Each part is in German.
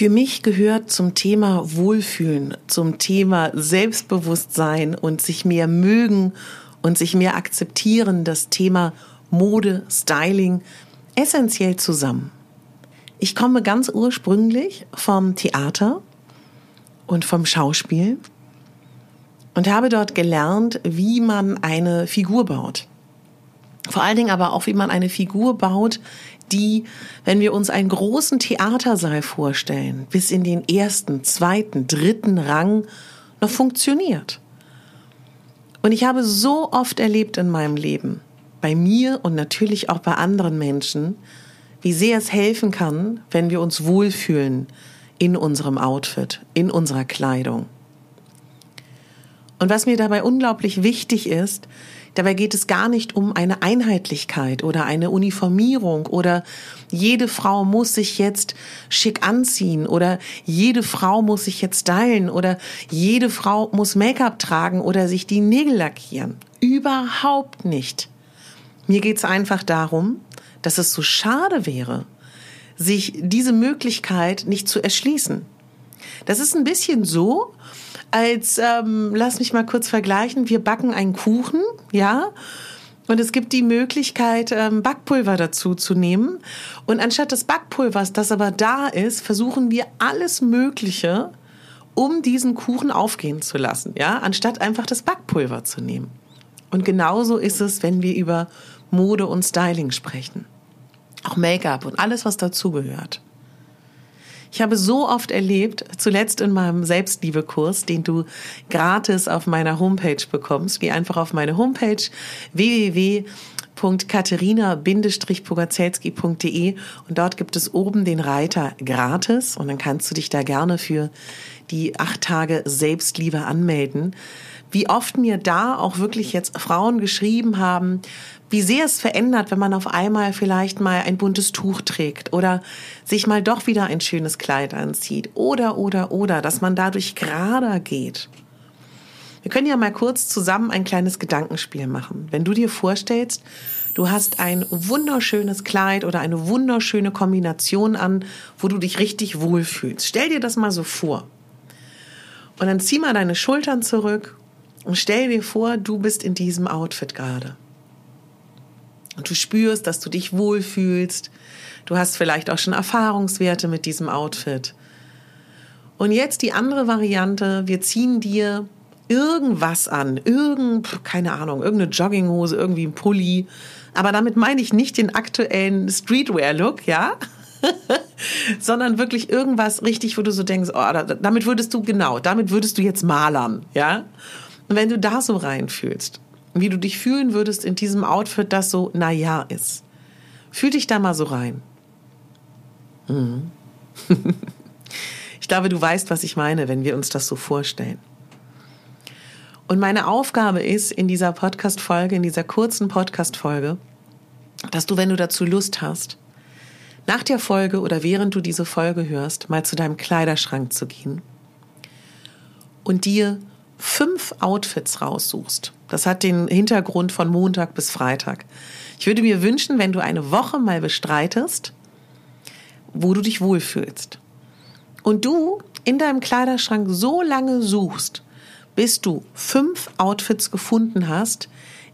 Für mich gehört zum Thema Wohlfühlen, zum Thema Selbstbewusstsein und sich mehr mögen und sich mehr akzeptieren, das Thema Mode, Styling essentiell zusammen. Ich komme ganz ursprünglich vom Theater und vom Schauspiel und habe dort gelernt, wie man eine Figur baut. Vor allen Dingen aber auch, wie man eine Figur baut, die, wenn wir uns einen großen Theatersaal vorstellen, bis in den ersten, zweiten, dritten Rang noch funktioniert. Und ich habe so oft erlebt in meinem Leben, bei mir und natürlich auch bei anderen Menschen, wie sehr es helfen kann, wenn wir uns wohlfühlen in unserem Outfit, in unserer Kleidung. Und was mir dabei unglaublich wichtig ist, dabei geht es gar nicht um eine Einheitlichkeit oder eine Uniformierung oder jede Frau muss sich jetzt schick anziehen oder jede Frau muss sich jetzt stylen oder jede Frau muss Make-up tragen oder sich die Nägel lackieren. Überhaupt nicht. Mir geht es einfach darum, dass es so schade wäre, sich diese Möglichkeit nicht zu erschließen. Das ist ein bisschen so, als, ähm, lass mich mal kurz vergleichen, wir backen einen Kuchen, ja, und es gibt die Möglichkeit, ähm, Backpulver dazu zu nehmen. Und anstatt des Backpulvers, das aber da ist, versuchen wir alles Mögliche, um diesen Kuchen aufgehen zu lassen, ja, anstatt einfach das Backpulver zu nehmen. Und genauso ist es, wenn wir über Mode und Styling sprechen. Auch Make-up und alles, was dazugehört. Ich habe so oft erlebt, zuletzt in meinem Selbstliebekurs, den du gratis auf meiner Homepage bekommst, geh einfach auf meine Homepage www.katharina-pogacelski.de und dort gibt es oben den Reiter gratis und dann kannst du dich da gerne für die acht Tage Selbstliebe anmelden wie oft mir da auch wirklich jetzt Frauen geschrieben haben, wie sehr es verändert, wenn man auf einmal vielleicht mal ein buntes Tuch trägt oder sich mal doch wieder ein schönes Kleid anzieht oder, oder, oder, dass man dadurch gerader geht. Wir können ja mal kurz zusammen ein kleines Gedankenspiel machen. Wenn du dir vorstellst, du hast ein wunderschönes Kleid oder eine wunderschöne Kombination an, wo du dich richtig wohlfühlst. Stell dir das mal so vor. Und dann zieh mal deine Schultern zurück und stell dir vor, du bist in diesem Outfit gerade. Und du spürst, dass du dich wohlfühlst. Du hast vielleicht auch schon Erfahrungswerte mit diesem Outfit. Und jetzt die andere Variante, wir ziehen dir irgendwas an, irgend, keine Ahnung, irgendeine Jogginghose, irgendwie ein Pulli. Aber damit meine ich nicht den aktuellen Streetwear-Look, ja? sondern wirklich irgendwas richtig, wo du so denkst, oh, damit würdest du, genau, damit würdest du jetzt malern, ja? Und wenn du da so reinfühlst, wie du dich fühlen würdest in diesem Outfit, das so, na ja ist. Fühl dich da mal so rein. Mhm. ich glaube, du weißt, was ich meine, wenn wir uns das so vorstellen. Und meine Aufgabe ist in dieser Podcast-Folge, in dieser kurzen Podcast-Folge, dass du, wenn du dazu Lust hast, nach der Folge oder während du diese Folge hörst, mal zu deinem Kleiderschrank zu gehen und dir fünf Outfits raussuchst. Das hat den Hintergrund von Montag bis Freitag. Ich würde mir wünschen, wenn du eine Woche mal bestreitest, wo du dich wohlfühlst. Und du in deinem Kleiderschrank so lange suchst, bis du fünf Outfits gefunden hast,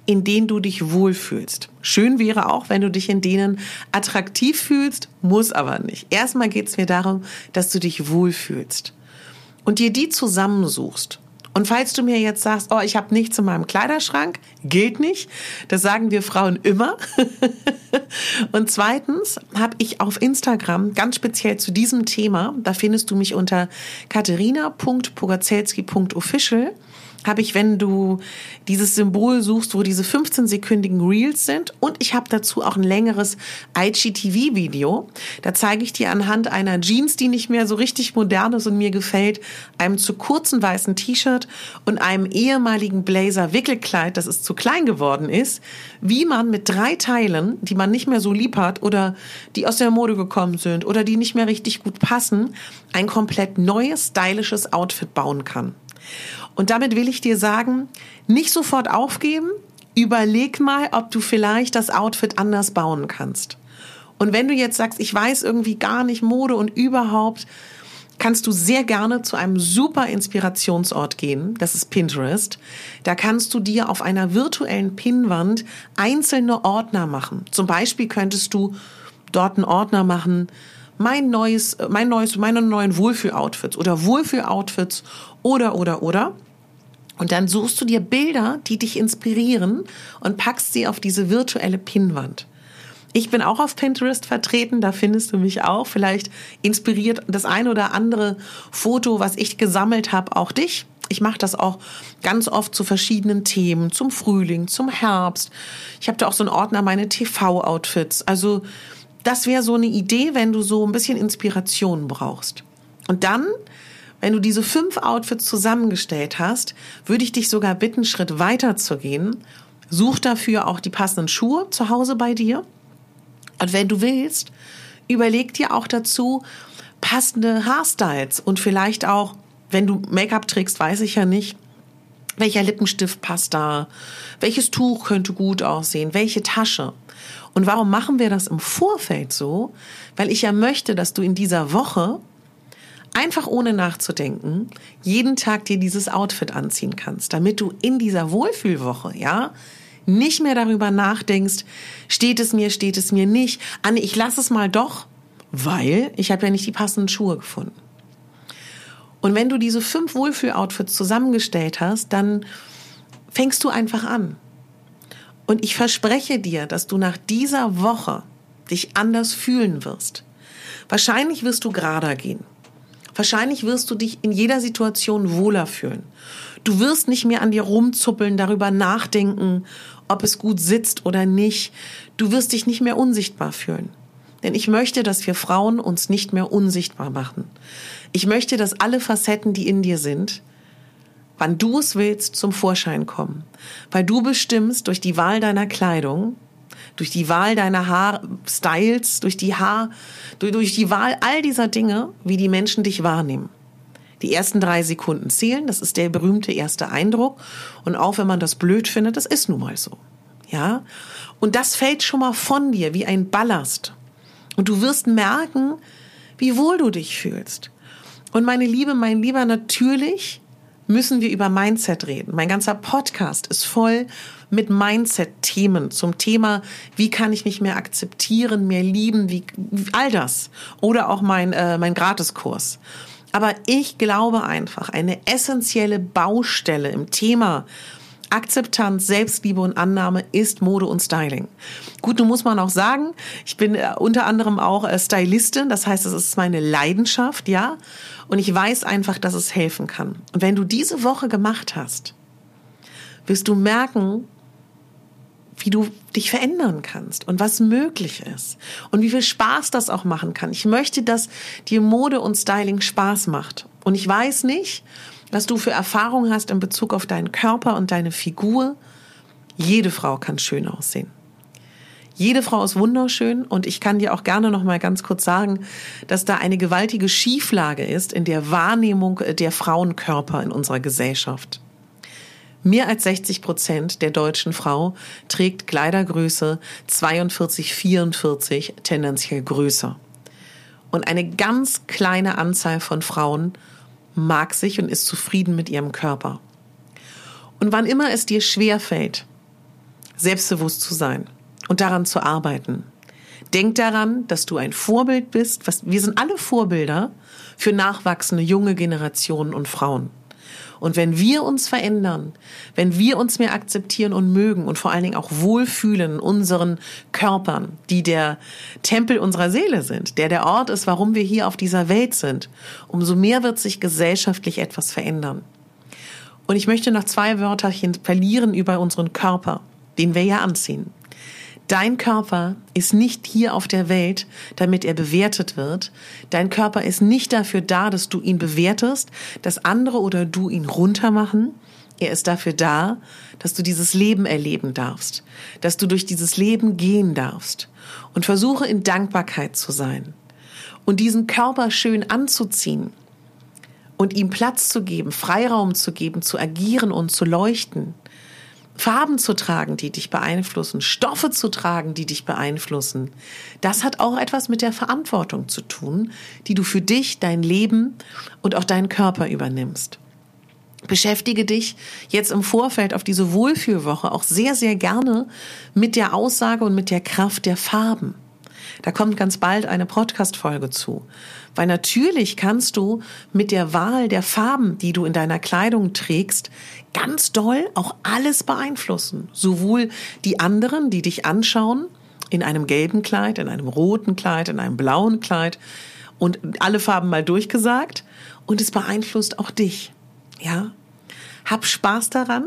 in denen du dich wohlfühlst. Schön wäre auch, wenn du dich in denen attraktiv fühlst, muss aber nicht. Erstmal geht es mir darum, dass du dich wohlfühlst und dir die zusammensuchst. Und falls du mir jetzt sagst, oh, ich habe nichts in meinem Kleiderschrank, gilt nicht. Das sagen wir Frauen immer. und zweitens habe ich auf Instagram ganz speziell zu diesem Thema, da findest du mich unter katharina.pogacelski.official, habe ich, wenn du dieses Symbol suchst, wo diese 15-sekündigen Reels sind. Und ich habe dazu auch ein längeres IGTV-Video. Da zeige ich dir anhand einer Jeans, die nicht mehr so richtig modern ist und mir gefällt, einem zu kurzen weißen T-Shirt und einem ehemaligen Blazer-Wickelkleid, das es zu klein geworden ist, wie man mit drei Teilen, die man nicht mehr so lieb hat oder die aus der Mode gekommen sind oder die nicht mehr richtig gut passen, ein komplett neues, stylisches Outfit bauen kann. Und damit will ich dir sagen, nicht sofort aufgeben, überleg mal, ob du vielleicht das Outfit anders bauen kannst. Und wenn du jetzt sagst, ich weiß irgendwie gar nicht Mode und überhaupt, kannst du sehr gerne zu einem super Inspirationsort gehen. Das ist Pinterest. Da kannst du dir auf einer virtuellen Pinnwand einzelne Ordner machen. Zum Beispiel könntest du dort einen Ordner machen, mein neues, mein neues, meine neuen Wohlfühl-Outfits oder Wohlfühl-Outfits oder, oder, oder. Und dann suchst du dir Bilder, die dich inspirieren und packst sie auf diese virtuelle Pinnwand. Ich bin auch auf Pinterest vertreten, da findest du mich auch. Vielleicht inspiriert das ein oder andere Foto, was ich gesammelt habe, auch dich. Ich mache das auch ganz oft zu verschiedenen Themen, zum Frühling, zum Herbst. Ich habe da auch so einen Ordner meine TV-Outfits. Also das wäre so eine Idee, wenn du so ein bisschen Inspiration brauchst. Und dann wenn du diese fünf Outfits zusammengestellt hast, würde ich dich sogar bitten, einen Schritt weiter zu gehen. Such dafür auch die passenden Schuhe zu Hause bei dir. Und wenn du willst, überleg dir auch dazu passende Haarstyles und vielleicht auch, wenn du Make-up trägst, weiß ich ja nicht, welcher Lippenstift passt da, welches Tuch könnte gut aussehen, welche Tasche. Und warum machen wir das im Vorfeld so? Weil ich ja möchte, dass du in dieser Woche einfach ohne nachzudenken jeden Tag dir dieses Outfit anziehen kannst, damit du in dieser Wohlfühlwoche, ja, nicht mehr darüber nachdenkst, steht es mir, steht es mir nicht. Anne, ich lasse es mal doch, weil ich habe ja nicht die passenden Schuhe gefunden. Und wenn du diese fünf Wohlfühl-Outfits zusammengestellt hast, dann fängst du einfach an. Und ich verspreche dir, dass du nach dieser Woche dich anders fühlen wirst. Wahrscheinlich wirst du gerader gehen. Wahrscheinlich wirst du dich in jeder Situation wohler fühlen. Du wirst nicht mehr an dir rumzuppeln, darüber nachdenken, ob es gut sitzt oder nicht. Du wirst dich nicht mehr unsichtbar fühlen. Denn ich möchte, dass wir Frauen uns nicht mehr unsichtbar machen. Ich möchte, dass alle Facetten, die in dir sind, wann du es willst, zum Vorschein kommen. Weil du bestimmst durch die Wahl deiner Kleidung, durch die Wahl deiner Haarstyles, durch die Haar, durch, durch die Wahl all dieser Dinge, wie die Menschen dich wahrnehmen. Die ersten drei Sekunden zählen, das ist der berühmte erste Eindruck. Und auch wenn man das blöd findet, das ist nun mal so. Ja? Und das fällt schon mal von dir wie ein Ballast. Und du wirst merken, wie wohl du dich fühlst. Und meine Liebe, mein Lieber, natürlich müssen wir über Mindset reden. Mein ganzer Podcast ist voll mit Mindset-Themen zum Thema, wie kann ich mich mehr akzeptieren, mehr lieben, wie, all das. Oder auch mein, äh, mein Gratiskurs. Aber ich glaube einfach, eine essentielle Baustelle im Thema Akzeptanz, Selbstliebe und Annahme ist Mode und Styling. Gut, nun muss man auch sagen, ich bin äh, unter anderem auch äh, Stylistin, das heißt, es ist meine Leidenschaft, ja. Und ich weiß einfach, dass es helfen kann. Und wenn du diese Woche gemacht hast, wirst du merken, wie du dich verändern kannst und was möglich ist und wie viel Spaß das auch machen kann. Ich möchte, dass dir Mode und Styling Spaß macht. Und ich weiß nicht, was du für Erfahrungen hast in Bezug auf deinen Körper und deine Figur. Jede Frau kann schön aussehen. Jede Frau ist wunderschön und ich kann dir auch gerne noch mal ganz kurz sagen, dass da eine gewaltige Schieflage ist in der Wahrnehmung der Frauenkörper in unserer Gesellschaft. Mehr als 60 Prozent der deutschen Frau trägt Kleidergröße 42, 44, tendenziell größer. Und eine ganz kleine Anzahl von Frauen mag sich und ist zufrieden mit ihrem Körper. Und wann immer es dir schwer fällt, selbstbewusst zu sein, und daran zu arbeiten. Denk daran, dass du ein Vorbild bist. Wir sind alle Vorbilder für nachwachsende junge Generationen und Frauen. Und wenn wir uns verändern, wenn wir uns mehr akzeptieren und mögen und vor allen Dingen auch wohlfühlen unseren Körpern, die der Tempel unserer Seele sind, der der Ort ist, warum wir hier auf dieser Welt sind, umso mehr wird sich gesellschaftlich etwas verändern. Und ich möchte noch zwei Wörterchen verlieren über unseren Körper, den wir ja anziehen. Dein Körper ist nicht hier auf der Welt, damit er bewertet wird. Dein Körper ist nicht dafür da, dass du ihn bewertest, dass andere oder du ihn runtermachen. Er ist dafür da, dass du dieses Leben erleben darfst, dass du durch dieses Leben gehen darfst und versuche in Dankbarkeit zu sein und diesen Körper schön anzuziehen und ihm Platz zu geben, Freiraum zu geben, zu agieren und zu leuchten Farben zu tragen, die dich beeinflussen, Stoffe zu tragen, die dich beeinflussen. Das hat auch etwas mit der Verantwortung zu tun, die du für dich, dein Leben und auch deinen Körper übernimmst. Beschäftige dich jetzt im Vorfeld auf diese Wohlfühlwoche auch sehr, sehr gerne mit der Aussage und mit der Kraft der Farben. Da kommt ganz bald eine Podcast-Folge zu. Weil natürlich kannst du mit der Wahl der Farben, die du in deiner Kleidung trägst, ganz doll auch alles beeinflussen. Sowohl die anderen, die dich anschauen, in einem gelben Kleid, in einem roten Kleid, in einem blauen Kleid und alle Farben mal durchgesagt. Und es beeinflusst auch dich. Ja? Hab Spaß daran.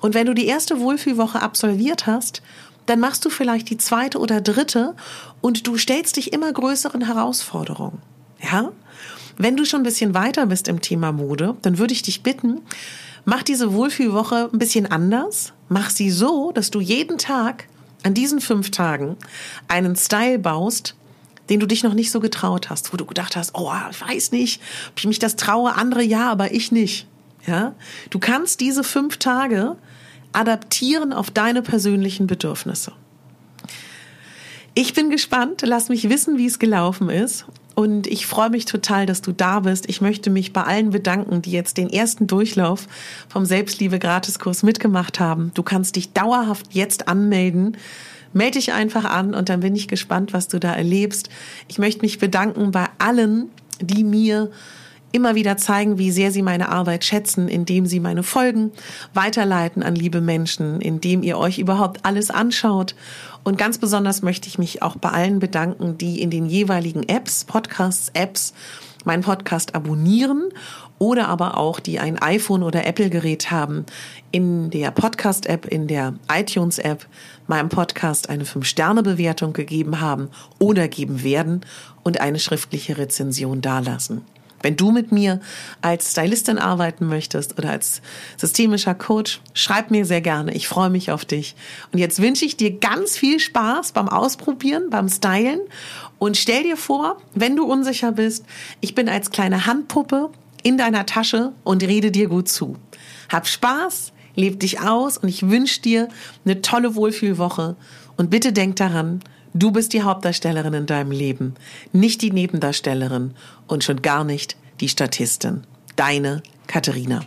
Und wenn du die erste Wohlfühlwoche absolviert hast dann machst du vielleicht die zweite oder dritte und du stellst dich immer größeren Herausforderungen. Ja? Wenn du schon ein bisschen weiter bist im Thema Mode, dann würde ich dich bitten, mach diese Wohlfühlwoche ein bisschen anders. Mach sie so, dass du jeden Tag an diesen fünf Tagen einen Style baust, den du dich noch nicht so getraut hast, wo du gedacht hast, oh, ich weiß nicht, ob ich mich das traue, andere ja, aber ich nicht. Ja? Du kannst diese fünf Tage adaptieren auf deine persönlichen Bedürfnisse. Ich bin gespannt, lass mich wissen, wie es gelaufen ist. Und ich freue mich total, dass du da bist. Ich möchte mich bei allen bedanken, die jetzt den ersten Durchlauf vom Selbstliebe-Gratiskurs mitgemacht haben. Du kannst dich dauerhaft jetzt anmelden. Melde dich einfach an und dann bin ich gespannt, was du da erlebst. Ich möchte mich bedanken bei allen, die mir immer wieder zeigen, wie sehr sie meine Arbeit schätzen, indem sie meine Folgen weiterleiten an liebe Menschen, indem ihr euch überhaupt alles anschaut. Und ganz besonders möchte ich mich auch bei allen bedanken, die in den jeweiligen Apps, Podcasts, Apps, meinen Podcast abonnieren oder aber auch, die ein iPhone oder Apple-Gerät haben, in der Podcast-App, in der iTunes-App meinem Podcast eine 5-Sterne-Bewertung gegeben haben oder geben werden und eine schriftliche Rezension dalassen. Wenn du mit mir als Stylistin arbeiten möchtest oder als systemischer Coach, schreib mir sehr gerne. Ich freue mich auf dich. Und jetzt wünsche ich dir ganz viel Spaß beim Ausprobieren, beim Stylen. Und stell dir vor, wenn du unsicher bist, ich bin als kleine Handpuppe in deiner Tasche und rede dir gut zu. Hab Spaß, leb dich aus und ich wünsche dir eine tolle Wohlfühlwoche. Und bitte denk daran, Du bist die Hauptdarstellerin in deinem Leben, nicht die Nebendarstellerin und schon gar nicht die Statistin. Deine Katharina.